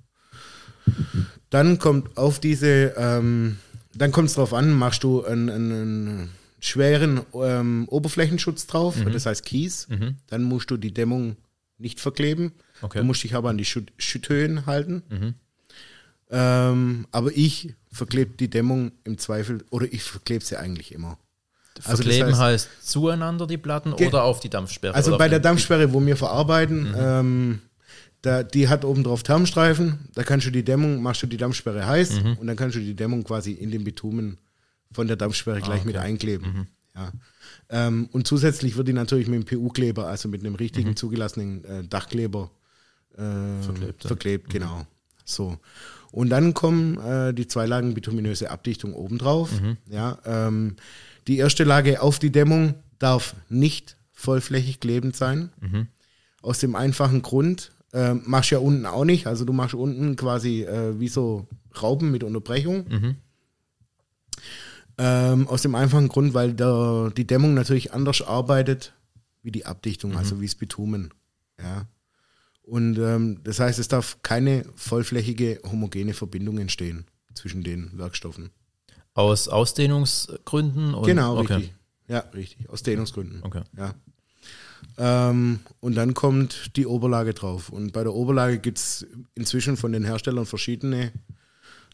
Speaker 1: Dann kommt auf diese, ähm, dann kommt es darauf an, machst du einen, einen schweren ähm, Oberflächenschutz drauf, das heißt Kies.
Speaker 2: Mhm.
Speaker 1: Dann musst du die Dämmung nicht verkleben.
Speaker 2: Okay.
Speaker 1: Du musst dich aber an die Schütt Schütthöhen halten.
Speaker 2: Mhm.
Speaker 1: Ähm, aber ich verklebe die Dämmung im Zweifel, oder ich verklebe sie eigentlich immer. Also das
Speaker 2: Verkleben
Speaker 1: heißt-
Speaker 2: heißt, zueinander die Platten oder auf die Dampfsperre?
Speaker 1: Also bei der Dampfsperre, wo wir verarbeiten,
Speaker 2: Mhm.
Speaker 1: ähm, da, die hat oben drauf Thermstreifen, da kannst du die Dämmung, machst du die Dampfsperre heiß
Speaker 2: Mhm.
Speaker 1: und dann kannst du die Dämmung quasi in den Bitumen von der Dampfsperre gleich mit einkleben.
Speaker 2: Mhm.
Speaker 1: Ja. Ähm, und zusätzlich wird die natürlich mit dem PU-Kleber, also mit einem richtigen
Speaker 2: Mhm.
Speaker 1: zugelassenen äh, Dachkleber äh,
Speaker 2: Verklebt,
Speaker 1: verklebt genau. So. Und dann kommen äh, die zwei Lagen bituminöse Abdichtung obendrauf.
Speaker 2: Mhm.
Speaker 1: Ja, ähm, die erste Lage auf die Dämmung darf nicht vollflächig klebend sein.
Speaker 2: Mhm.
Speaker 1: Aus dem einfachen Grund, äh, machst ja unten auch nicht. Also du machst unten quasi äh, wie so Rauben mit Unterbrechung.
Speaker 2: Mhm.
Speaker 1: Ähm, aus dem einfachen Grund, weil der, die Dämmung natürlich anders arbeitet wie die Abdichtung,
Speaker 2: Mhm.
Speaker 1: also wie das Bitumen. Ja. Und ähm, das heißt, es darf keine vollflächige homogene Verbindung entstehen zwischen den Werkstoffen.
Speaker 2: Aus Ausdehnungsgründen? Und,
Speaker 1: genau,
Speaker 2: okay.
Speaker 1: richtig. Ja, richtig. Aus Dehnungsgründen.
Speaker 2: Okay.
Speaker 1: Ja. Ähm, und dann kommt die Oberlage drauf. Und bei der Oberlage gibt es inzwischen von den Herstellern verschiedene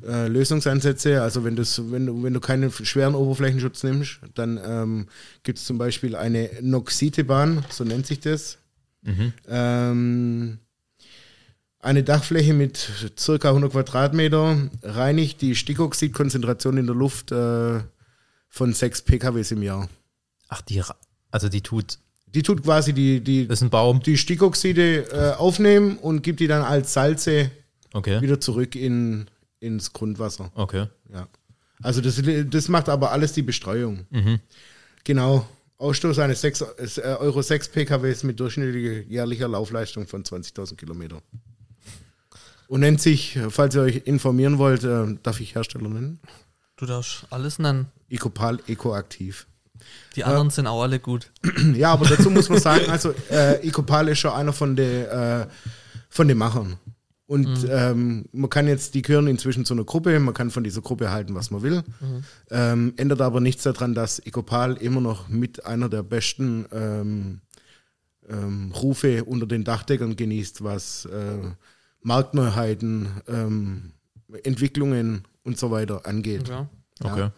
Speaker 1: äh, Lösungsansätze. Also wenn, das, wenn, du, wenn du keinen schweren Oberflächenschutz nimmst, dann ähm, gibt es zum Beispiel eine Noxitebahn, so nennt sich das.
Speaker 2: Mhm.
Speaker 1: Ähm, eine Dachfläche mit circa 100 Quadratmeter reinigt die Stickoxidkonzentration in der Luft äh, von 6 PKWs im Jahr.
Speaker 2: Ach, die, also die tut,
Speaker 1: Die tut quasi die, die,
Speaker 2: das ist ein Baum.
Speaker 1: die Stickoxide äh, aufnehmen und gibt die dann als Salze
Speaker 2: Okay,
Speaker 1: wieder zurück in, ins Grundwasser.
Speaker 2: okay.
Speaker 1: Ja. Also das, das macht aber alles die Bestreuung.
Speaker 2: Mhm.
Speaker 1: Genau. Ausstoß eines 6, äh, Euro 6 PKWs mit durchschnittlicher jährlicher Laufleistung von 20.000 Kilometer. Und nennt sich, falls ihr euch informieren wollt, äh, darf ich Hersteller nennen?
Speaker 3: Du darfst alles nennen.
Speaker 1: Ecopal Ecoaktiv.
Speaker 3: Die anderen sind auch alle gut. [clears throat]
Speaker 1: Ja, aber dazu muss man sagen, also äh, Ecopal ist schon einer von den äh, von den Machern. Und ähm, man kann jetzt, die gehören inzwischen zu einer Gruppe, man kann von dieser Gruppe halten, was man will. Ähm, ändert aber nichts daran, dass Ecopal immer noch mit einer der besten ähm, ähm, Rufe unter den Dachdeckern genießt, was äh, Marktneuheiten, ähm, Entwicklungen und so weiter angeht.
Speaker 3: Ja.
Speaker 1: Ja.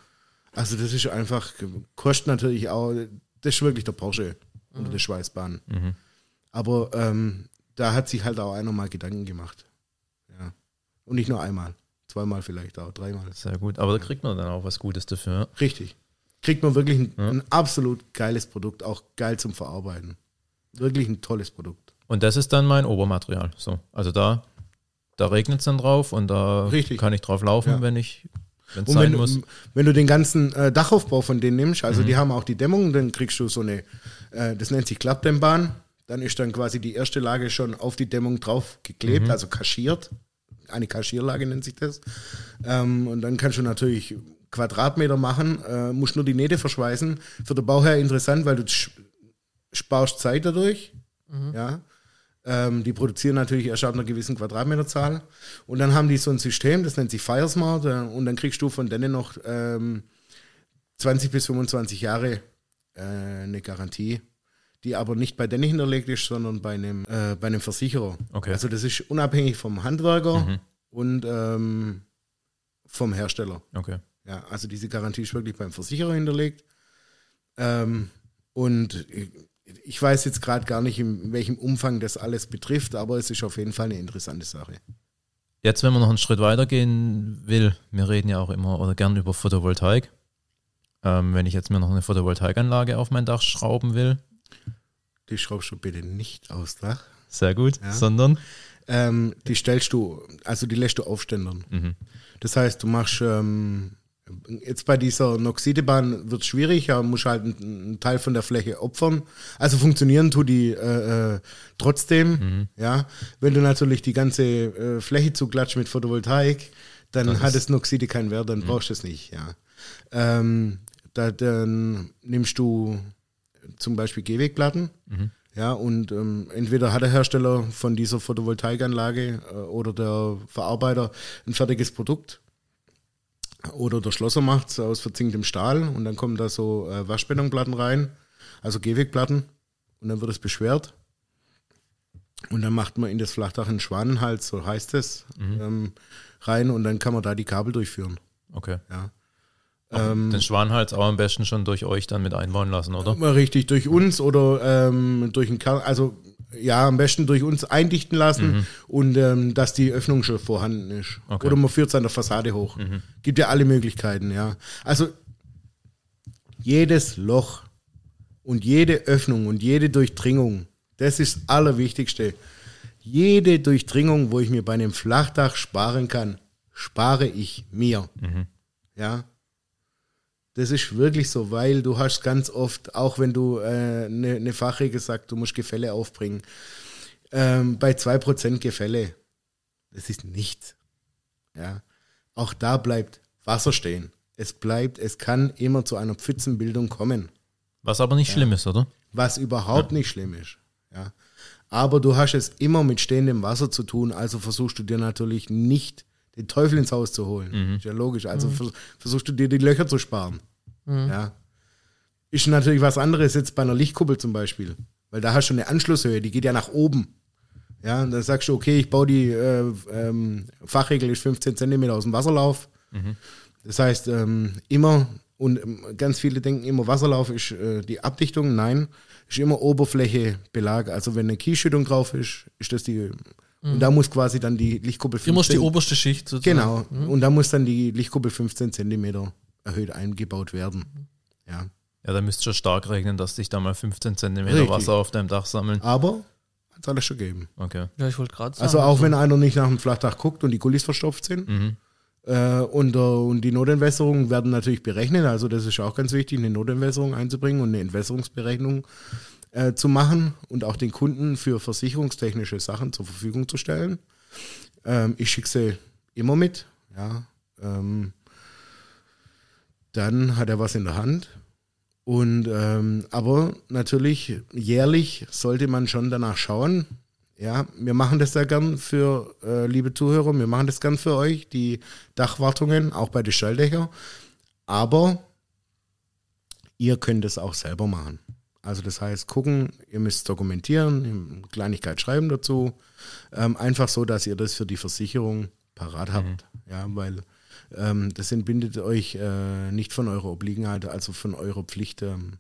Speaker 1: Also das ist einfach, kostet natürlich auch, das ist wirklich der Porsche unter der Schweißbahn.
Speaker 2: Mhm.
Speaker 1: Aber ähm, da hat sich halt auch einer mal Gedanken gemacht. Ja. Und nicht nur einmal, zweimal vielleicht auch, dreimal.
Speaker 2: Sehr gut. Aber da kriegt man dann auch was Gutes dafür.
Speaker 1: Richtig. Kriegt man wirklich ein,
Speaker 2: Ja.
Speaker 1: ein absolut geiles Produkt, auch geil zum Verarbeiten. Wirklich ein tolles Produkt.
Speaker 2: Und das ist dann mein Obermaterial. So, also da, da regnet es dann drauf und da
Speaker 1: Richtig.
Speaker 2: kann ich drauf laufen,
Speaker 1: Ja.
Speaker 2: wenn ich, wenn es
Speaker 1: Und
Speaker 2: sein
Speaker 1: wenn,
Speaker 2: muss.
Speaker 1: du, wenn du den ganzen äh, Dachaufbau von denen nimmst, also
Speaker 2: Mhm.
Speaker 1: die haben auch die Dämmung, dann kriegst du so eine, äh, das nennt sich Klappdämmbahn. Dann ist dann quasi die erste Lage schon auf die Dämmung drauf
Speaker 2: Mhm.
Speaker 1: geklebt, also kaschiert. Eine Kaschierlage nennt sich das. Ähm, und dann kannst du natürlich Quadratmeter machen, äh, musst nur die Nähte verschweißen. Für den Bauherr interessant, weil du sparst Zeit dadurch. Ja. Ähm, die produzieren natürlich erst ab einer gewissen Quadratmeterzahl. Und dann haben die so ein System, das nennt sich Firesmart. Äh, und dann kriegst du von denen noch ähm, 20 bis 25 Jahre äh, eine Garantie, die aber nicht bei denen hinterlegt ist, sondern bei einem, äh, bei einem Versicherer.
Speaker 2: Okay.
Speaker 1: Also das ist unabhängig vom Handwerker
Speaker 2: Mhm.
Speaker 1: und ähm, vom Hersteller.
Speaker 2: Okay.
Speaker 1: Ja, also diese Garantie ist wirklich beim Versicherer hinterlegt. Ähm, und ich, weiß jetzt gerade gar nicht, in welchem Umfang das alles betrifft, aber es ist auf jeden Fall eine interessante Sache.
Speaker 2: Jetzt, wenn man noch einen Schritt weiter gehen will, wir reden ja auch immer oder gern über Photovoltaik. Ähm, wenn ich jetzt mir noch eine Photovoltaikanlage auf mein Dach schrauben will,
Speaker 1: Die schraubst du bitte nicht aufs Dach.
Speaker 2: sehr gut,
Speaker 1: Ja.
Speaker 2: sondern
Speaker 1: Ähm, die stellst du, also die lässt du aufständern.
Speaker 2: mhm.
Speaker 1: Das heißt, du machst ähm, jetzt bei dieser Noxidebahn wird es schwierig, aber musst halt einen, Teil von der Fläche opfern. Also funktionieren tut die äh, äh, trotzdem. Ja, wenn du natürlich die ganze äh, Fläche zuklatscht mit Photovoltaik, dann
Speaker 2: Das
Speaker 1: hat das Noxide keinen Wert, dann brauchst du es nicht. Ja, ähm, da, dann nimmst du zum Beispiel Gehwegplatten. Ja, und ähm, entweder hat der Hersteller von dieser Photovoltaikanlage äh, oder der Verarbeiter ein fertiges Produkt oder der Schlosser macht es aus verzinktem Stahl und dann kommen da so äh, Waschbetonplatten rein, also Gehwegplatten und dann wird es beschwert und dann macht man in das Flachdach einen Schwanenhals, so heißt es, ähm, rein und dann kann man da die Kabel durchführen.
Speaker 2: okay.
Speaker 1: Ja.
Speaker 2: Ähm, Den Schwanhals auch am besten schon durch euch dann mit einbauen lassen, oder?
Speaker 1: Mal Richtig, durch uns oder ähm, durch einen Kern, also ja, am besten durch uns eindichten lassen und ähm, dass die Öffnung schon vorhanden ist.
Speaker 2: Okay.
Speaker 1: Oder man führt es an der Fassade hoch. Gibt ja alle Möglichkeiten, ja. Also jedes Loch und jede Öffnung und jede Durchdringung, das ist das Allerwichtigste. Jede Durchdringung, wo ich mir bei einem Flachdach sparen kann, spare ich mir. Ja. Das ist wirklich so, weil du hast ganz oft, auch wenn du eine äh, ne, ne Fachregel sagst, du musst Gefälle aufbringen, ähm, bei 2% Gefälle, das ist nichts. Ja. Auch da bleibt Wasser stehen. Es bleibt, es kann immer zu einer Pfützenbildung kommen,
Speaker 2: Was aber nicht schlimm ist, oder?
Speaker 1: was überhaupt nicht schlimm ist. Ja. Aber du hast es immer mit stehendem Wasser zu tun, also versuchst du dir natürlich nicht den Teufel ins Haus zu holen. Ist ja logisch. Also vers versuchst du dir die Löcher zu sparen. Ja. Ist natürlich was anderes jetzt bei einer Lichtkuppel zum Beispiel. Weil da hast du eine Anschlusshöhe, die geht ja nach oben. Ja, und dann sagst du, okay, ich baue die äh, ähm, Fachregel ist 15 Zentimeter aus dem Wasserlauf. Das heißt, ähm, immer, und ähm, ganz viele denken immer, Wasserlauf ist äh, die Abdichtung. Nein, ist immer Oberfläche, Belag. Also wenn eine Kiesschüttung drauf ist, ist das die, und da muss quasi dann die Lichtkuppel
Speaker 3: Immer die
Speaker 1: 15
Speaker 3: oberste Schicht sozusagen.
Speaker 1: Genau. Und da muss dann die Lichtkuppel 15 Zentimeter erhöht eingebaut werden. Ja.
Speaker 2: Ja, da müsste schon stark regnen, dass sich da mal 15 Zentimeter
Speaker 1: Richtig.
Speaker 2: Wasser auf deinem Dach sammeln.
Speaker 1: Aber hat es alles schon gegeben.
Speaker 2: Okay.
Speaker 3: Ja, ich wollte gerade sagen.
Speaker 1: Also auch wenn einer nicht nach dem Flachdach guckt und die Gullis verstopft sind.
Speaker 2: Mhm.
Speaker 1: Äh, und, äh, und die Notentwässerungen werden natürlich berechnet. Also das ist auch ganz wichtig, eine Notentwässerung einzubringen und eine Entwässerungsberechnung äh, zu machen und auch den Kunden für versicherungstechnische Sachen zur Verfügung zu stellen. Ähm, ich schicke sie immer mit. Ja. Ähm, dann hat er was in der Hand Und ähm, aber natürlich jährlich sollte man schon danach schauen. Ja, wir machen das ja gern für äh, liebe Zuhörer, wir machen das gern für euch, die Dachwartungen, auch bei den Schalldächern. Aber ihr könnt es auch selber machen. Also das heißt, gucken, ihr müsst dokumentieren, Kleinigkeit schreiben dazu. Ähm, einfach so, dass ihr das für die Versicherung parat habt. Ja, weil ähm, das entbindet euch äh, nicht von eurer Obliegenheit, also von eurer Pflicht, ähm,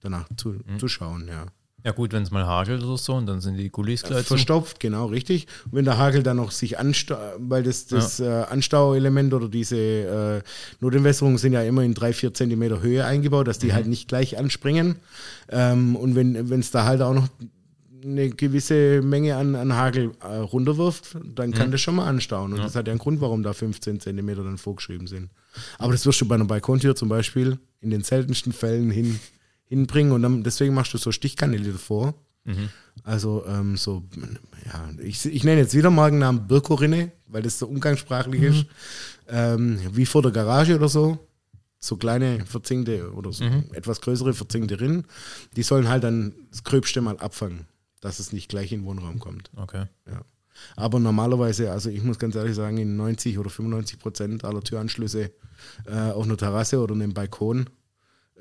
Speaker 1: danach zu, zu schauen, ja.
Speaker 2: Ja gut, wenn es mal hagelt oder so und dann sind die Gullis gleich zu.
Speaker 1: Verstopft, genau, richtig. Und wenn der Hagel dann noch sich anstaut, weil das, das äh, Anstauelement oder diese äh, Notentwässerungen sind ja immer in drei, vier Zentimeter Höhe eingebaut, dass die halt nicht gleich anspringen. Ähm, und wenn es da halt auch noch eine gewisse Menge an, an Hagel äh, runterwirft, dann kann das schon mal anstauen. Und das hat ja einen Grund, warum da 15 Zentimeter dann vorgeschrieben sind. Aber das wirst du bei einer Balkontür zum Beispiel in den seltensten Fällen hin, hinbringen und dann, deswegen machst du so Stichkanäle davor. Also ähm, so, ja, ich, ich nenne jetzt wieder Markennamen Birkorinne, weil das so umgangssprachlich ist. Ähm, wie vor der Garage oder so. So kleine verzinkte oder so etwas größere verzinkte Rinnen. Die sollen halt dann das Gröbste mal abfangen, dass es nicht gleich in den Wohnraum kommt.
Speaker 2: Okay.
Speaker 1: Ja. Aber normalerweise, also ich muss ganz ehrlich sagen, in 90 oder 95 Prozent aller Türanschlüsse äh, auf einer Terrasse oder einem Balkon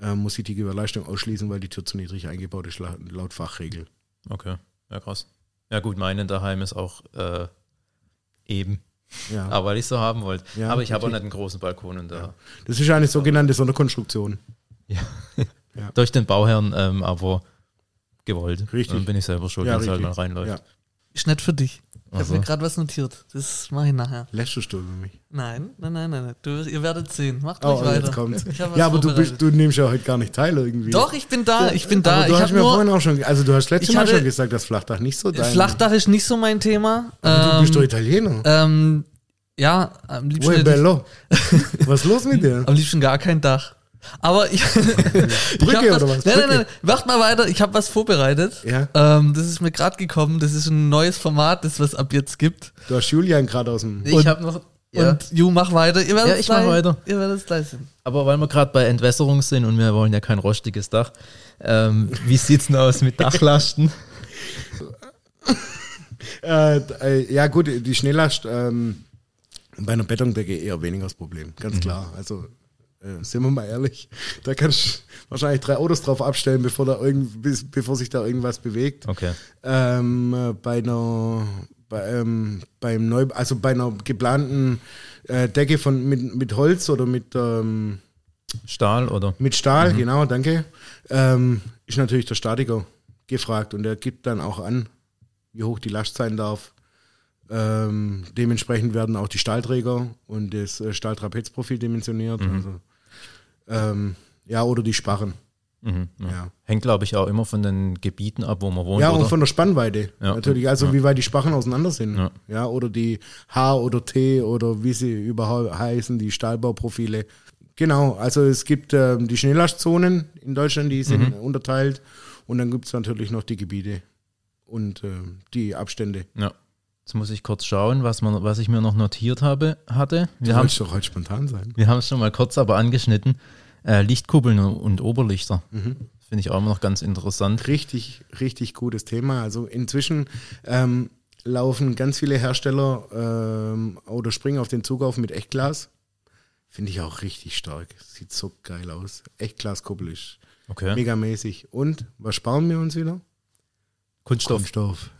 Speaker 1: äh, muss ich die Gewährleistung ausschließen, weil die Tür zu niedrig eingebaut ist, la- laut Fachregel.
Speaker 2: Okay. Ja, krass. Ja gut, meine daheim ist auch äh, eben.
Speaker 1: Ja. [laughs]
Speaker 2: Aber weil ich so haben wollte.
Speaker 1: Ja,
Speaker 2: Aber ich habe auch nicht einen großen Balkon und da.
Speaker 1: Das ist eine sogenannte Sonderkonstruktion.
Speaker 2: Ja.
Speaker 1: Ja.
Speaker 2: Durch den Bauherrn, ähm, aber gewollt.
Speaker 1: Richtig.
Speaker 2: Dann bin ich selber schuld,
Speaker 1: Ja,
Speaker 2: wenn es halt mal reinläuft.
Speaker 3: Ist nicht für dich. Ich habe mir gerade was notiert. Das mache ich nachher.
Speaker 1: Lässt du über mich.
Speaker 3: Nein, nein, nein, nein. Du, ihr werdet sehen. Macht
Speaker 1: Oh, oh,
Speaker 3: weiter.
Speaker 1: jetzt kommt's. Ja, aber du, bist, du nimmst ja heute gar nicht teil irgendwie.
Speaker 3: Doch, ich bin da. Ich bin da.
Speaker 1: Aber du
Speaker 3: ich
Speaker 1: hast mir
Speaker 3: nur.
Speaker 1: vorhin auch schon, also du hast letztes Mal schon gesagt, dass Flachdach nicht so dein
Speaker 3: Flachdach ist nicht so mein Thema.
Speaker 1: Du bist doch
Speaker 3: Ähm,
Speaker 1: Italiener.
Speaker 3: ähm, ja, am liebsten, ich,
Speaker 1: bello. [laughs] Was ist los mit dir?
Speaker 3: am liebsten gar kein Dach. Aber ich. [laughs] ich
Speaker 1: Brücke
Speaker 3: hab
Speaker 1: oder was?
Speaker 3: Nein, nein, nein. Macht mal weiter. Ich habe was vorbereitet.
Speaker 1: Ja.
Speaker 3: Ähm, das ist mir gerade gekommen. Das ist ein neues Format, das was ab jetzt gibt.
Speaker 1: Du hast Julian gerade aus dem.
Speaker 2: Ich habe noch. Ja.
Speaker 3: Und Ju, mach weiter. Ihr werdet
Speaker 2: Ja,
Speaker 3: es
Speaker 2: ich mach
Speaker 3: gleich-
Speaker 2: weiter.
Speaker 3: Ihr werdet es gleich sehen.
Speaker 2: Aber weil wir gerade bei Entwässerung sind und wir wollen ja kein rostiges Dach, ähm, wie sieht's denn aus mit Dachlasten? [laughs]
Speaker 1: Äh, äh, ja, gut, die Schnelllast ähm, bei einer Betondecke eher weniger das Problem, ganz klar. Also äh, sind wir mal ehrlich, da kannst du wahrscheinlich drei Autos drauf abstellen, bevor, da irgend, bis, bevor sich da irgendwas bewegt.
Speaker 2: Okay.
Speaker 1: Ähm, äh, bei einer bei, ähm, beim Neu also bei einer geplanten äh, Decke von mit, mit Holz oder mit ähm,
Speaker 2: Stahl oder?
Speaker 1: mit Stahl, genau, danke, ähm, ist natürlich der Statiker gefragt und der gibt dann auch an, wie hoch die Last sein darf. Ähm, dementsprechend werden auch die Stahlträger und das äh, Stahltrapezprofil dimensioniert. Also, ähm, ja, oder die Sparren.
Speaker 2: Mhm, ja.
Speaker 1: Ja.
Speaker 2: Hängt, glaube ich, auch immer von den Gebieten ab, wo man wohnt.
Speaker 1: Ja,
Speaker 2: oder?
Speaker 1: und von der Spannweite
Speaker 2: Ja.
Speaker 1: natürlich. Also wie weit die Sparren auseinander sind.
Speaker 2: Ja.
Speaker 1: Oder die H oder T oder wie sie überhaupt heißen, die Stahlbauprofile. Genau, also es gibt ähm, die Schnelllastzonen in Deutschland, die sind
Speaker 2: Mhm.
Speaker 1: unterteilt. Und dann gibt es natürlich noch die Gebiete und ähm, die Abstände.
Speaker 2: ja. Jetzt muss ich kurz schauen, was, man, was ich mir noch notiert habe, hatte.
Speaker 1: Du
Speaker 2: Wir haben
Speaker 1: doch heute spontan sein.
Speaker 2: wir haben es schon mal kurz aber angeschnitten. Äh, Lichtkuppeln und Oberlichter.
Speaker 1: Mhm.
Speaker 2: Finde ich auch immer noch ganz interessant.
Speaker 1: Richtig, richtig gutes Thema. Also inzwischen ähm, laufen ganz viele Hersteller ähm, oder springen auf den Zug auf mit Echtglas. Finde ich auch richtig stark. Sieht so geil aus. Echtglaskuppel ist
Speaker 2: Okay.
Speaker 1: megamäßig. Und was sparen wir uns wieder?
Speaker 2: Kunststoff.
Speaker 1: Kunststoff.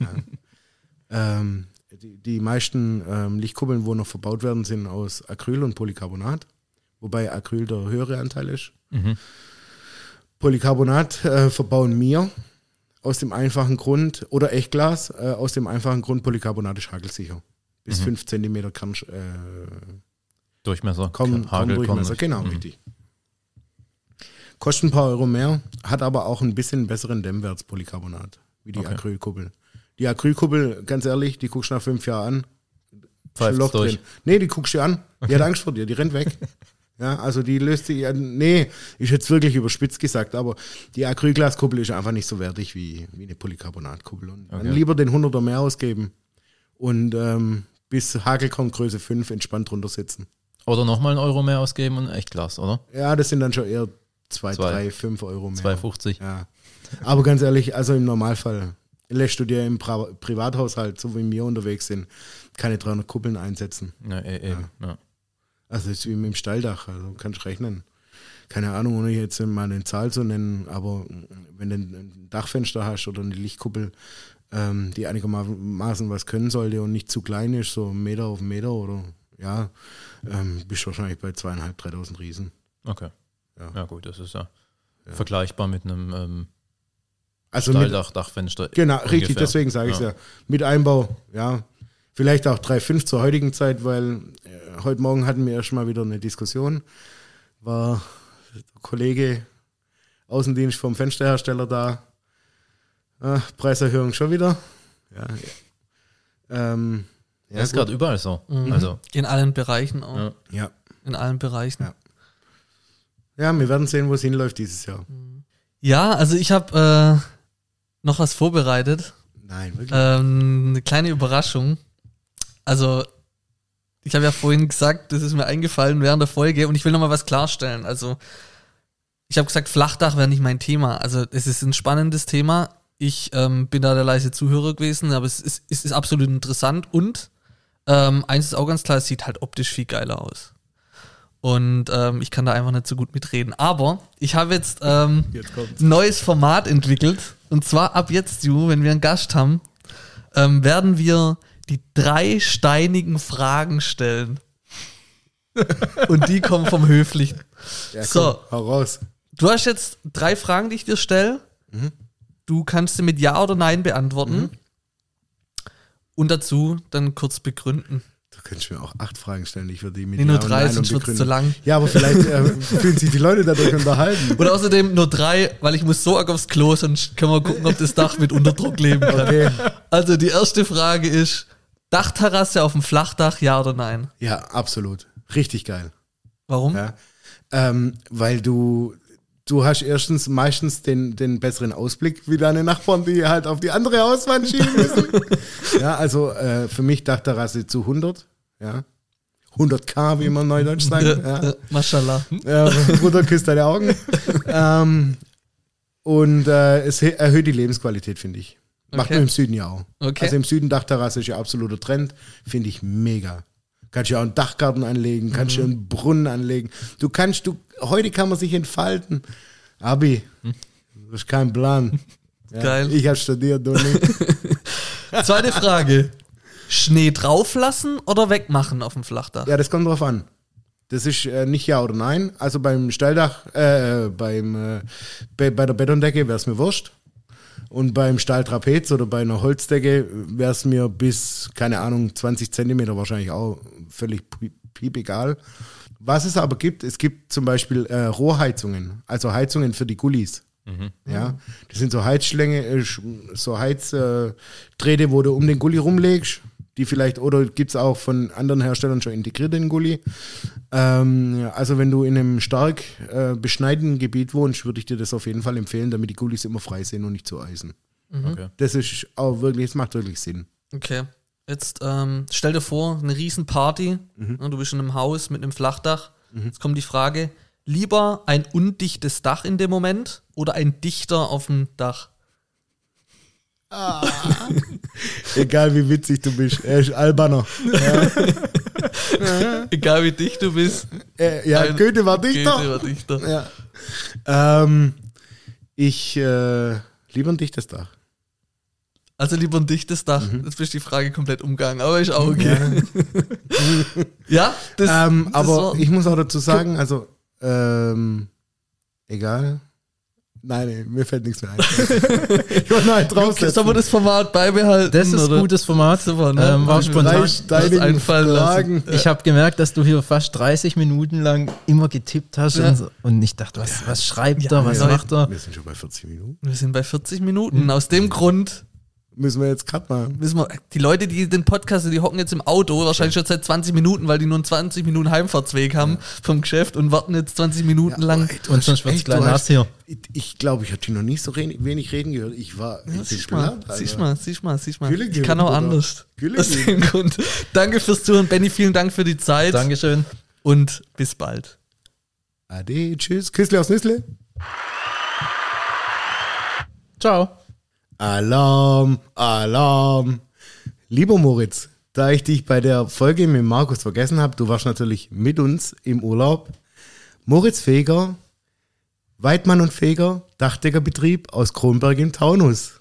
Speaker 1: Ja. Ähm, die, die meisten ähm, Lichtkuppeln, wo noch verbaut werden, sind aus Acryl und Polycarbonat. Wobei Acryl der höhere Anteil ist.
Speaker 2: Mhm.
Speaker 1: Polycarbonat äh, verbauen wir aus dem einfachen Grund, oder Echtglas, äh, aus dem einfachen Grund, Polycarbonat ist hagelsicher. Bis 5 cm Kern, äh,
Speaker 2: Durchmesser.
Speaker 1: kommen,
Speaker 2: Hagel
Speaker 1: Durchmesser. Genau,
Speaker 2: Mhm.
Speaker 1: richtig. Kostet ein paar Euro mehr, hat aber auch ein bisschen besseren Dämmwert Polycarbonat, wie die
Speaker 2: Okay.
Speaker 1: Acrylkuppel. Die Acrylkuppel, ganz ehrlich, die guckst du nach fünf Jahren an.
Speaker 2: Pfeift's
Speaker 1: Loch
Speaker 2: durch.
Speaker 1: drin. Nee, die guckst du an. Die hat Angst vor dir, die rennt weg. [laughs] Ja, also die löst sich, nee, ist jetzt wirklich überspitzt gesagt, aber die Acrylglaskuppel ist einfach nicht so wertig wie, wie eine Polycarbonatkuppel. Und dann
Speaker 2: Okay.
Speaker 1: lieber den 100er mehr ausgeben und ähm, bis Hagel kommt Größe 5 entspannt drunter sitzen.
Speaker 2: Oder nochmal einen Euro mehr ausgeben und Echtglas, oder?
Speaker 1: Ja, das sind dann schon eher 2,
Speaker 2: Zwei.
Speaker 1: 3, 5 Euro mehr.
Speaker 2: 2,50.
Speaker 1: Ja. Aber ganz ehrlich, also im Normalfall lässt du dir im Pri Privathaushalt, so wie wir unterwegs sind, keine 300 Kuppeln einsetzen.
Speaker 2: Ja, eh, eben. Ja.
Speaker 1: Also ist wie mit dem Stalldach, also kannst rechnen. Keine Ahnung, ohne jetzt mal eine Zahl zu nennen, aber wenn du ein Dachfenster hast oder eine Lichtkuppel, ähm, die einigermaßen was können sollte und nicht zu klein ist, so einen Meter auf einen Meter oder ja, ähm, bist du wahrscheinlich bei zweieinhalb, 3000 Riesen.
Speaker 2: Okay.
Speaker 1: Ja.
Speaker 2: Ja. gut, das ist ja, vergleichbar mit einem ähm,
Speaker 1: Also mit,
Speaker 2: Stalldach, Dachfenster.
Speaker 1: Genau, richtig,
Speaker 2: ungefähr.
Speaker 1: deswegen sage ich es
Speaker 2: Ja.
Speaker 1: ja. Mit Einbau, ja. Vielleicht auch 3,5 zur heutigen Zeit, weil äh, heute Morgen hatten wir erst mal wieder eine Diskussion. War der Kollege Außendienst vom Fensterhersteller da. Ah, Preiserhöhung schon wieder. Ja, ja. Ähm, ja,
Speaker 2: Das ist gerade überall so.
Speaker 3: Mhm.
Speaker 2: Also,
Speaker 3: In allen Bereichen auch.
Speaker 2: Ja.
Speaker 1: ja.
Speaker 3: In allen Bereichen.
Speaker 1: Ja. ja, wir werden sehen, wo es hinläuft dieses Jahr.
Speaker 3: Ja, also ich habe äh, noch was vorbereitet.
Speaker 1: Nein, wirklich.
Speaker 3: Ähm, eine kleine Überraschung. Also, ich habe ja vorhin gesagt, das ist mir eingefallen während der Folge und ich will nochmal was klarstellen. Also, ich habe gesagt, Flachdach wäre nicht mein Thema. Also, es ist ein spannendes Thema. Ich ähm, bin da der leise Zuhörer gewesen, aber es ist, es ist absolut interessant und ähm, eins ist auch ganz klar, es sieht halt optisch viel geiler aus. Und ähm, ich kann da einfach nicht so gut mitreden. Aber ich habe jetzt ähm,
Speaker 1: Jetzt
Speaker 3: ein neues Format entwickelt. Und zwar ab jetzt, Ju, wenn wir einen Gast haben, ähm, werden wir die drei steinigen Fragen stellen. [laughs] Und die kommen vom Höflichen.
Speaker 1: Ja,
Speaker 3: so.
Speaker 1: Hau raus.
Speaker 3: Du hast jetzt drei Fragen, die ich dir stelle. Du kannst sie mit Ja oder Nein beantworten. Und dazu dann kurz begründen.
Speaker 1: Du könntest mir auch acht Fragen stellen. Ich würde die mit
Speaker 3: Nee, nur drei, wird's
Speaker 1: begründen.
Speaker 3: zu lang.
Speaker 1: Ja, aber vielleicht äh, fühlen sich die Leute dadurch unterhalten. [laughs]
Speaker 3: Und außerdem nur drei, weil ich muss so arg aufs Klo, sonst können wir gucken, ob das Dach mit Unterdruck leben kann.
Speaker 1: Okay.
Speaker 3: Also die erste Frage ist, Dachterrasse auf dem Flachdach, ja oder nein?
Speaker 1: Ja, absolut. Richtig geil.
Speaker 3: Warum?
Speaker 1: Ja. Ähm, weil du, du hast erstens meistens den, den besseren Ausblick wie deine Nachbarn, die halt auf die andere Hauswand schieben müssen. [laughs] ja, also äh, für mich Dachterrasse zu 100. Ja. 100k, wie man neudeutsch sagt.
Speaker 3: Ja,
Speaker 1: Ja.
Speaker 3: Mashallah.
Speaker 1: Ja, Bruder, küsst deine Augen. [laughs] ähm, und äh, es erhöht die Lebensqualität, finde ich. Macht
Speaker 3: Okay.
Speaker 1: man im Süden ja auch.
Speaker 3: Okay.
Speaker 1: Also im Süden Dachterrasse ist ja absoluter Trend. Finde ich mega. Kannst ja auch einen Dachgarten anlegen, kannst
Speaker 3: Mhm.
Speaker 1: ja einen Brunnen anlegen. Du kannst, du, heute kann man sich entfalten. Abi, das ist kein Plan. [laughs] Ja,
Speaker 3: Geil.
Speaker 1: Ich habe studiert, du nicht. [laughs]
Speaker 3: Zweite Frage. Schnee drauflassen oder wegmachen auf dem Flachdach?
Speaker 1: Ja, das kommt drauf an. Das ist äh, nicht ja oder nein. Also beim Stalldach, äh, beim, äh, bei, bei der Betondecke wäre es mir wurscht. Und beim Stahltrapez oder bei einer Holzdecke wäre es mir bis, keine Ahnung, 20 Zentimeter wahrscheinlich auch völlig piep, piep egal. Was es aber gibt, es gibt zum Beispiel äh, Rohrheizungen, also Heizungen für die Gullis. Ja, das sind so Heizschlänge, äh, so Heizdrähte, wo du um den Gully rumlegst, die vielleicht, oder gibt es auch von anderen Herstellern schon integriert in den Gully. Ähm, also wenn du in einem stark äh, beschneideten Gebiet wohnst, würde ich dir das auf jeden Fall empfehlen, damit die Gullis immer frei sind und nicht zu eisen.
Speaker 2: okay.
Speaker 1: Das ist auch wirklich, es macht wirklich Sinn.
Speaker 3: Okay. Jetzt ähm, stell dir vor, eine Riesenparty. Ne, Du bist in einem Haus mit einem Flachdach. Jetzt kommt die Frage: Lieber ein undichtes Dach in dem Moment oder ein Dichter auf dem Dach? [laughs]
Speaker 1: Egal wie witzig du bist, er ist Albaner. [laughs]
Speaker 3: Egal wie dicht du bist.
Speaker 1: Äh, ja,
Speaker 3: Ein-
Speaker 1: Goethe war Dichter.
Speaker 3: Goethe war Dichter.
Speaker 1: Ja. Ähm, ich äh, lieber ein dichtes Dach.
Speaker 3: Also lieber ein dichtes Dach. Jetzt bist du die Frage komplett umgegangen, aber ist auch okay. [laughs] Ja, das,
Speaker 1: Ähm,
Speaker 3: das
Speaker 1: aber
Speaker 3: war-
Speaker 1: ich muss auch dazu sagen, also, ähm, egal. Nein, nee, mir fällt nichts mehr ein. [laughs] ich wollte noch einen draufsetzen.
Speaker 3: Sollen wir das Format beibehalten?
Speaker 2: Das ist ein gutes Format.
Speaker 3: Super, ne?
Speaker 2: ähm, war spontan.
Speaker 3: Einfallen lassen.
Speaker 1: Fragen.
Speaker 2: Ich habe gemerkt, dass du hier fast 30 Minuten lang immer getippt hast
Speaker 3: Ja.
Speaker 2: und, so. und ich dachte, was, was schreibt
Speaker 3: Ja,
Speaker 2: er, was
Speaker 3: ja.
Speaker 2: macht er?
Speaker 1: Wir sind schon bei 40 Minuten.
Speaker 3: Wir sind bei 40 Minuten. Aus dem Grund
Speaker 1: Müssen wir jetzt Cut machen.
Speaker 3: müssen wir, die Leute, die den Podcast, die hocken jetzt im Auto, wahrscheinlich schon seit 20 Minuten, weil die nur einen 20 Minuten Heimfahrtsweg haben vom Geschäft und warten jetzt 20 Minuten lang.
Speaker 1: Ey,
Speaker 2: Und sonst wird's
Speaker 1: ey,
Speaker 2: gleich
Speaker 1: du
Speaker 2: nass
Speaker 1: hast-
Speaker 2: hier.
Speaker 1: Ich- glaube, ich habe die noch nicht so wenig reden gehört. Ich war.
Speaker 3: Ja, siehst mal, siehst mal, siehst mal, siehst mal. Ich kann auch anders. Aus dem Grund. Danke fürs Zuhören, Benny. Vielen Dank für die Zeit
Speaker 2: Dankeschön.
Speaker 3: und bis bald.
Speaker 1: Ade, tschüss. Küssle aus Nüssle.
Speaker 2: Ciao.
Speaker 1: Alarm, Alarm. Lieber Moritz, da ich dich bei der Folge mit Markus vergessen habe, du warst natürlich mit uns im Urlaub. Moritz Feger, Weidmann und Feger, Dachdeckerbetrieb aus Kronberg im Taunus.